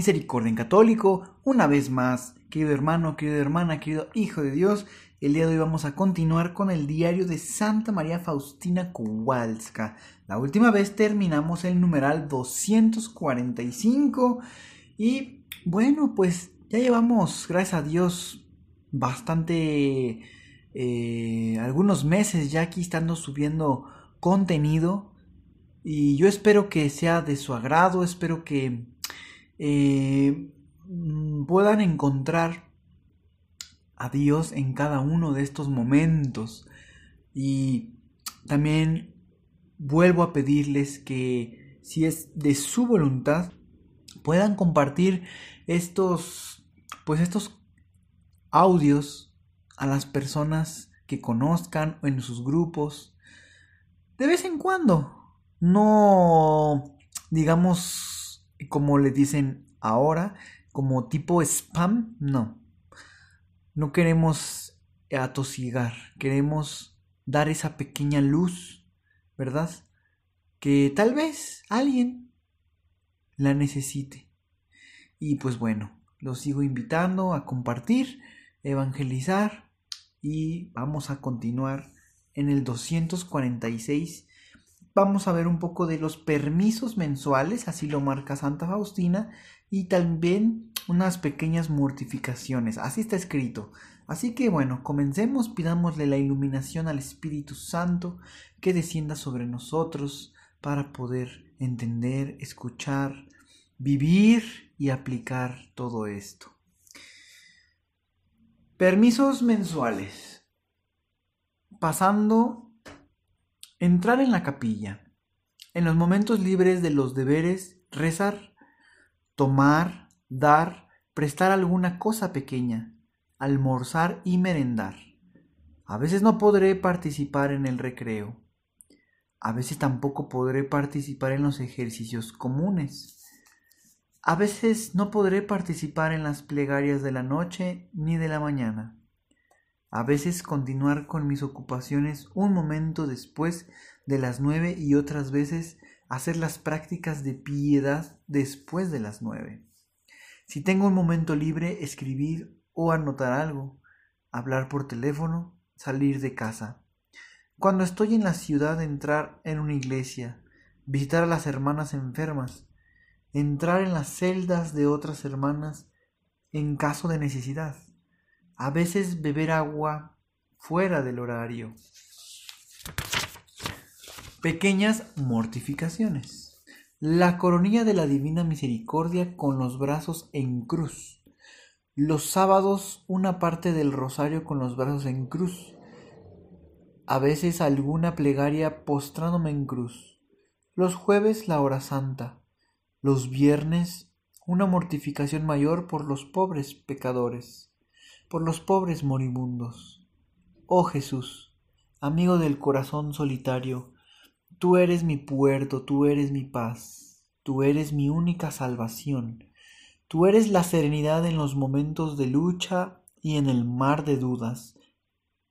Misericordia en Católico, una vez más, querido hermano, querida hermana, querido hijo de Dios, el día de hoy vamos a continuar con el diario de Santa María Faustina Kowalska. La última vez terminamos el numeral 245 y bueno, pues ya llevamos, gracias a Dios, bastante, eh, algunos meses ya aquí estando subiendo contenido y yo espero que sea de su agrado, espero que eh, puedan encontrar a Dios en cada uno de estos momentos. Y también vuelvo a pedirles que si es de su voluntad, puedan compartir estos, pues estos audios a las personas que conozcan en sus grupos. De vez en cuando. No, digamos, como le dicen ahora, como tipo spam, no. No queremos atosigar, queremos dar esa pequeña luz, ¿verdad? Que tal vez alguien la necesite. Y pues bueno, los sigo invitando a compartir, evangelizar y vamos a continuar en el 246 vamos a ver un poco de los permisos mensuales, así lo marca Santa Faustina, y también unas pequeñas mortificaciones, así está escrito. Así que bueno, comencemos, pidámosle la iluminación al Espíritu Santo que descienda sobre nosotros para poder entender, escuchar, vivir y aplicar todo esto. Permisos mensuales. Pasando Entrar en la capilla. En los momentos libres de los deberes, rezar, tomar, dar, prestar alguna cosa pequeña, almorzar y merendar. A veces no podré participar en el recreo. A veces tampoco podré participar en los ejercicios comunes. A veces no podré participar en las plegarias de la noche ni de la mañana a veces continuar con mis ocupaciones un momento después de las nueve y otras veces hacer las prácticas de piedad después de las nueve. Si tengo un momento libre, escribir o anotar algo, hablar por teléfono, salir de casa. Cuando estoy en la ciudad, entrar en una iglesia, visitar a las hermanas enfermas, entrar en las celdas de otras hermanas en caso de necesidad a veces beber agua fuera del horario. Pequeñas mortificaciones. La coronilla de la Divina Misericordia con los brazos en cruz. Los sábados una parte del rosario con los brazos en cruz. A veces alguna plegaria postrándome en cruz. Los jueves la hora santa. Los viernes una mortificación mayor por los pobres pecadores por los pobres moribundos. Oh Jesús, amigo del corazón solitario, tú eres mi puerto, tú eres mi paz, tú eres mi única salvación, tú eres la serenidad en los momentos de lucha y en el mar de dudas,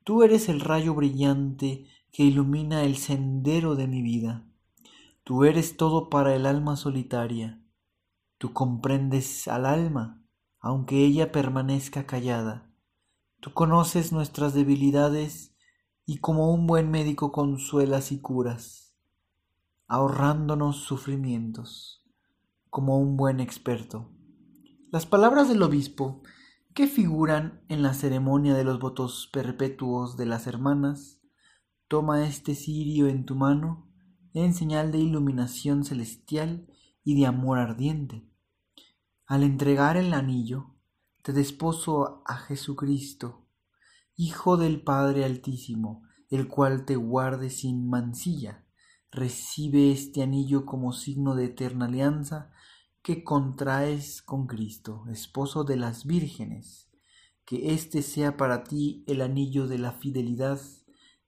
tú eres el rayo brillante que ilumina el sendero de mi vida, tú eres todo para el alma solitaria, tú comprendes al alma, aunque ella permanezca callada Tú conoces nuestras debilidades y como un buen médico consuelas y curas, ahorrándonos sufrimientos, como un buen experto. Las palabras del obispo, que figuran en la ceremonia de los votos perpetuos de las hermanas, toma este cirio en tu mano en señal de iluminación celestial y de amor ardiente. Al entregar el anillo, te desposo a Jesucristo, Hijo del Padre Altísimo, el cual te guarde sin mancilla. Recibe este anillo como signo de eterna alianza que contraes con Cristo, esposo de las vírgenes, que éste sea para ti el anillo de la fidelidad,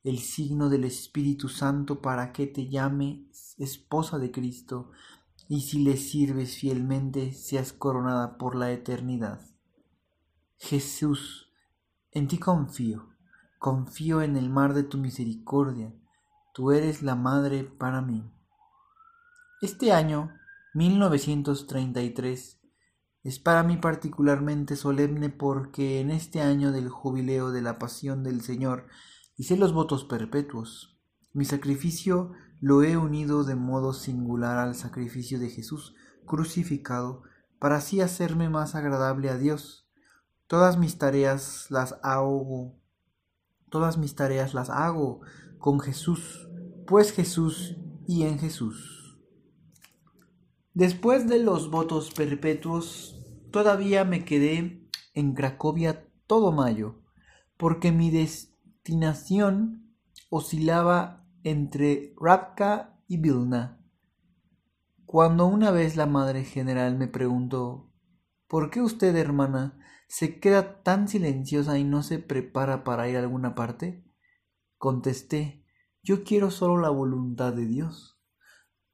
el signo del Espíritu Santo para que te llame esposa de Cristo, y si le sirves fielmente seas coronada por la eternidad. Jesús, en ti confío, confío en el mar de tu misericordia, tú eres la madre para mí. Este año, 1933, es para mí particularmente solemne porque en este año del jubileo de la pasión del Señor hice los votos perpetuos. Mi sacrificio lo he unido de modo singular al sacrificio de Jesús crucificado para así hacerme más agradable a Dios. Todas mis tareas las hago, todas mis tareas las hago con Jesús, pues Jesús y en Jesús. Después de los votos perpetuos, todavía me quedé en Cracovia todo mayo, porque mi destinación oscilaba entre Rabka y Vilna. Cuando una vez la madre general me preguntó ¿Por qué usted, hermana, se queda tan silenciosa y no se prepara para ir a alguna parte? Contesté Yo quiero solo la voluntad de Dios.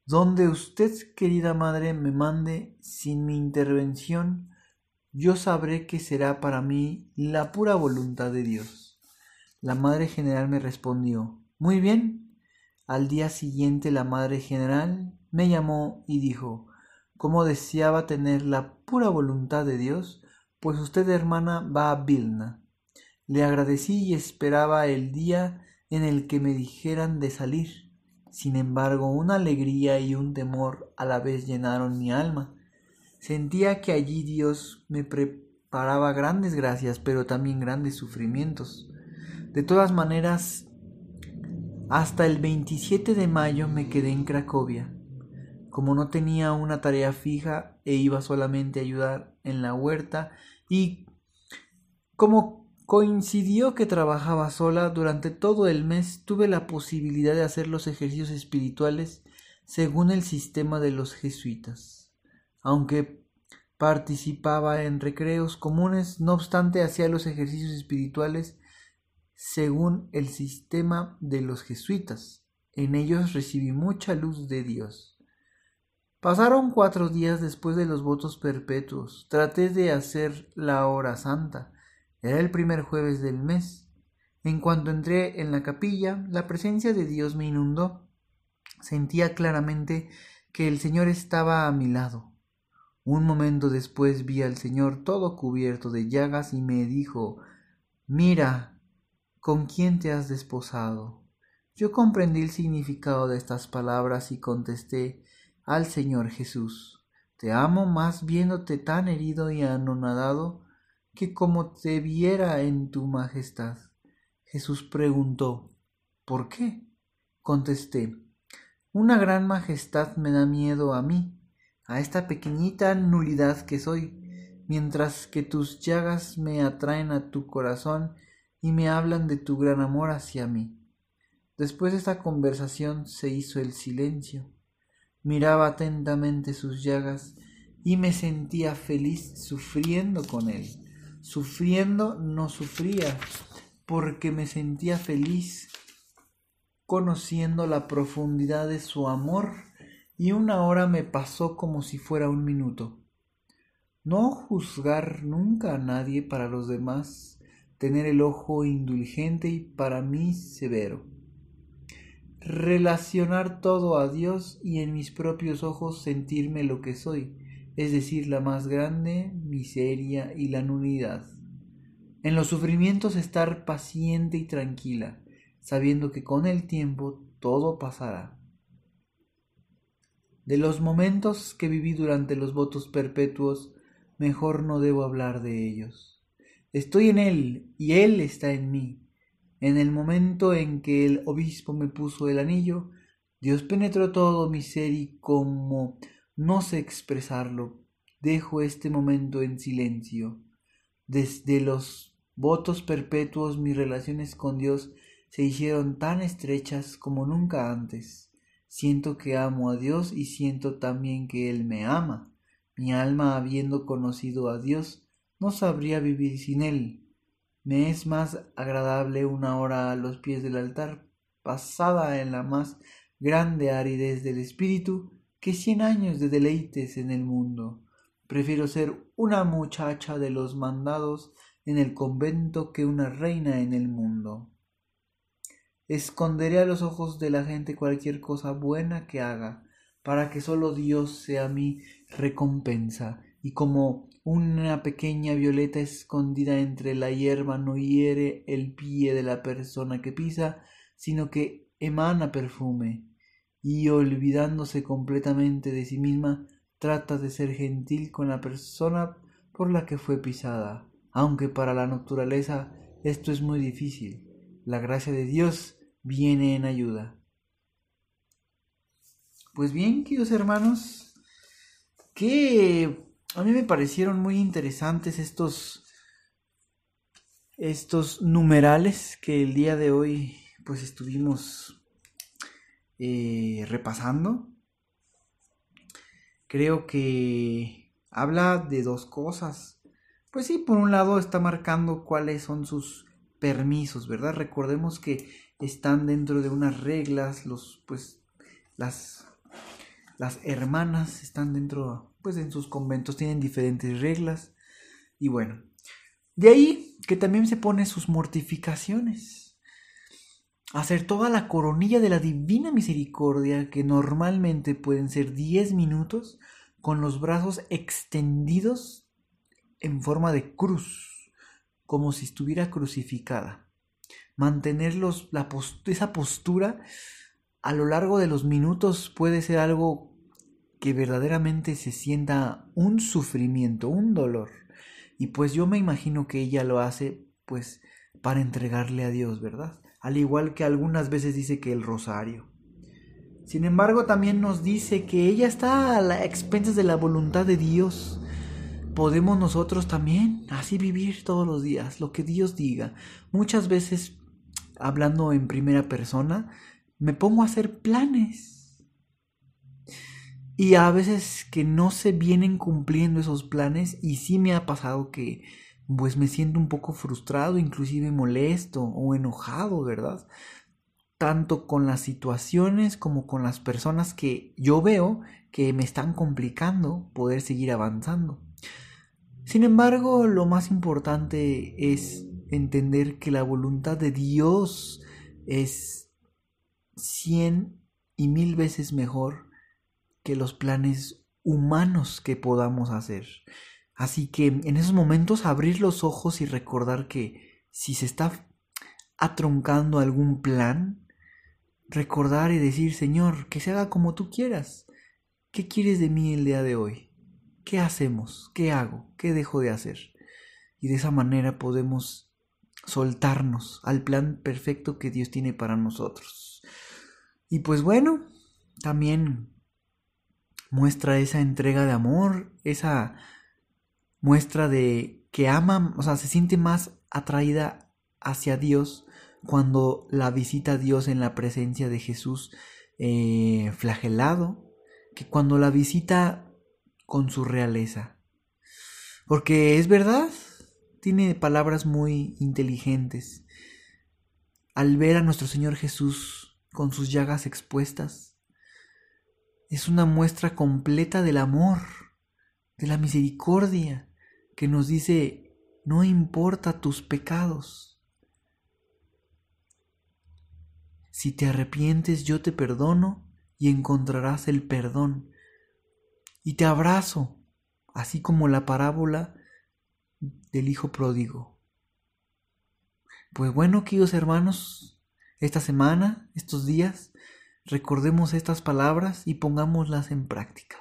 Donde usted, querida madre, me mande sin mi intervención, yo sabré que será para mí la pura voluntad de Dios. La madre general me respondió Muy bien. Al día siguiente la madre general me llamó y dijo Como deseaba tener la pura voluntad de Dios, pues usted, hermana, va a Vilna. Le agradecí y esperaba el día en el que me dijeran de salir. Sin embargo, una alegría y un temor a la vez llenaron mi alma. Sentía que allí Dios me preparaba grandes gracias, pero también grandes sufrimientos. De todas maneras, hasta el 27 de mayo me quedé en Cracovia. Como no tenía una tarea fija e iba solamente a ayudar en la huerta y como Coincidió que trabajaba sola durante todo el mes, tuve la posibilidad de hacer los ejercicios espirituales según el sistema de los jesuitas. Aunque participaba en recreos comunes, no obstante hacía los ejercicios espirituales según el sistema de los jesuitas. En ellos recibí mucha luz de Dios. Pasaron cuatro días después de los votos perpetuos. Traté de hacer la hora santa era el primer jueves del mes. En cuanto entré en la capilla, la presencia de Dios me inundó. Sentía claramente que el Señor estaba a mi lado. Un momento después vi al Señor todo cubierto de llagas y me dijo Mira, ¿con quién te has desposado? Yo comprendí el significado de estas palabras y contesté al Señor Jesús Te amo más viéndote tan herido y anonadado que como te viera en tu majestad. Jesús preguntó, ¿por qué? Contesté, una gran majestad me da miedo a mí, a esta pequeñita nulidad que soy, mientras que tus llagas me atraen a tu corazón y me hablan de tu gran amor hacia mí. Después de esta conversación se hizo el silencio. Miraba atentamente sus llagas y me sentía feliz sufriendo con él. Sufriendo no sufría, porque me sentía feliz conociendo la profundidad de su amor y una hora me pasó como si fuera un minuto. No juzgar nunca a nadie para los demás, tener el ojo indulgente y para mí severo. Relacionar todo a Dios y en mis propios ojos sentirme lo que soy, es decir, la más grande miseria y la nulidad. En los sufrimientos estar paciente y tranquila, sabiendo que con el tiempo todo pasará. De los momentos que viví durante los votos perpetuos, mejor no debo hablar de ellos. Estoy en Él y Él está en mí. En el momento en que el obispo me puso el anillo, Dios penetró todo mi ser y como no sé expresarlo. Dejo este momento en silencio. Desde los votos perpetuos mis relaciones con Dios se hicieron tan estrechas como nunca antes. Siento que amo a Dios y siento también que Él me ama. Mi alma, habiendo conocido a Dios, no sabría vivir sin Él. Me es más agradable una hora a los pies del altar, pasada en la más grande aridez del espíritu, que cien años de deleites en el mundo. Prefiero ser una muchacha de los mandados en el convento que una reina en el mundo. Esconderé a los ojos de la gente cualquier cosa buena que haga, para que solo Dios sea mi recompensa, y como una pequeña violeta escondida entre la hierba no hiere el pie de la persona que pisa, sino que emana perfume, y olvidándose completamente de sí misma, trata de ser gentil con la persona por la que fue pisada, aunque para la naturaleza esto es muy difícil. La gracia de Dios viene en ayuda. Pues bien, queridos hermanos, que a mí me parecieron muy interesantes estos estos numerales que el día de hoy pues estuvimos eh, repasando creo que habla de dos cosas. Pues sí, por un lado está marcando cuáles son sus permisos, ¿verdad? Recordemos que están dentro de unas reglas, los pues las las hermanas están dentro pues en sus conventos tienen diferentes reglas y bueno, de ahí que también se pone sus mortificaciones. Hacer toda la coronilla de la divina misericordia, que normalmente pueden ser 10 minutos, con los brazos extendidos en forma de cruz, como si estuviera crucificada. Mantener la esa postura a lo largo de los minutos puede ser algo que verdaderamente se sienta un sufrimiento, un dolor. Y pues yo me imagino que ella lo hace pues para entregarle a Dios, ¿verdad? Al igual que algunas veces dice que el rosario. Sin embargo, también nos dice que ella está a la expensas de la voluntad de Dios. Podemos nosotros también así vivir todos los días, lo que Dios diga. Muchas veces, hablando en primera persona, me pongo a hacer planes. Y a veces que no se vienen cumpliendo esos planes y sí me ha pasado que pues me siento un poco frustrado, inclusive molesto o enojado, ¿verdad? tanto con las situaciones como con las personas que yo veo que me están complicando poder seguir avanzando. Sin embargo, lo más importante es entender que la voluntad de Dios es cien y mil veces mejor que los planes humanos que podamos hacer. Así que en esos momentos abrir los ojos y recordar que si se está atroncando algún plan, recordar y decir, Señor, que se haga como tú quieras. ¿Qué quieres de mí el día de hoy? ¿Qué hacemos? ¿Qué hago? ¿Qué dejo de hacer? Y de esa manera podemos soltarnos al plan perfecto que Dios tiene para nosotros. Y pues bueno, también muestra esa entrega de amor, esa muestra de que ama, o sea, se siente más atraída hacia Dios cuando la visita Dios en la presencia de Jesús eh, flagelado, que cuando la visita con su realeza. Porque es verdad, tiene palabras muy inteligentes. Al ver a nuestro Señor Jesús con sus llagas expuestas, es una muestra completa del amor, de la misericordia, que nos dice, no importa tus pecados, Si te arrepientes yo te perdono y encontrarás el perdón. Y te abrazo, así como la parábola del Hijo Pródigo. Pues bueno, queridos hermanos, esta semana, estos días, recordemos estas palabras y pongámoslas en práctica.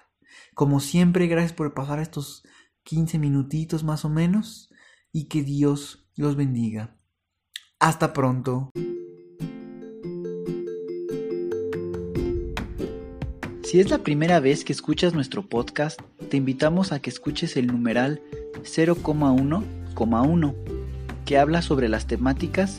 Como siempre, gracias por pasar estos 15 minutitos más o menos y que Dios los bendiga. Hasta pronto. Si es la primera vez que escuchas nuestro podcast, te invitamos a que escuches el numeral 0,1,1, que habla sobre las temáticas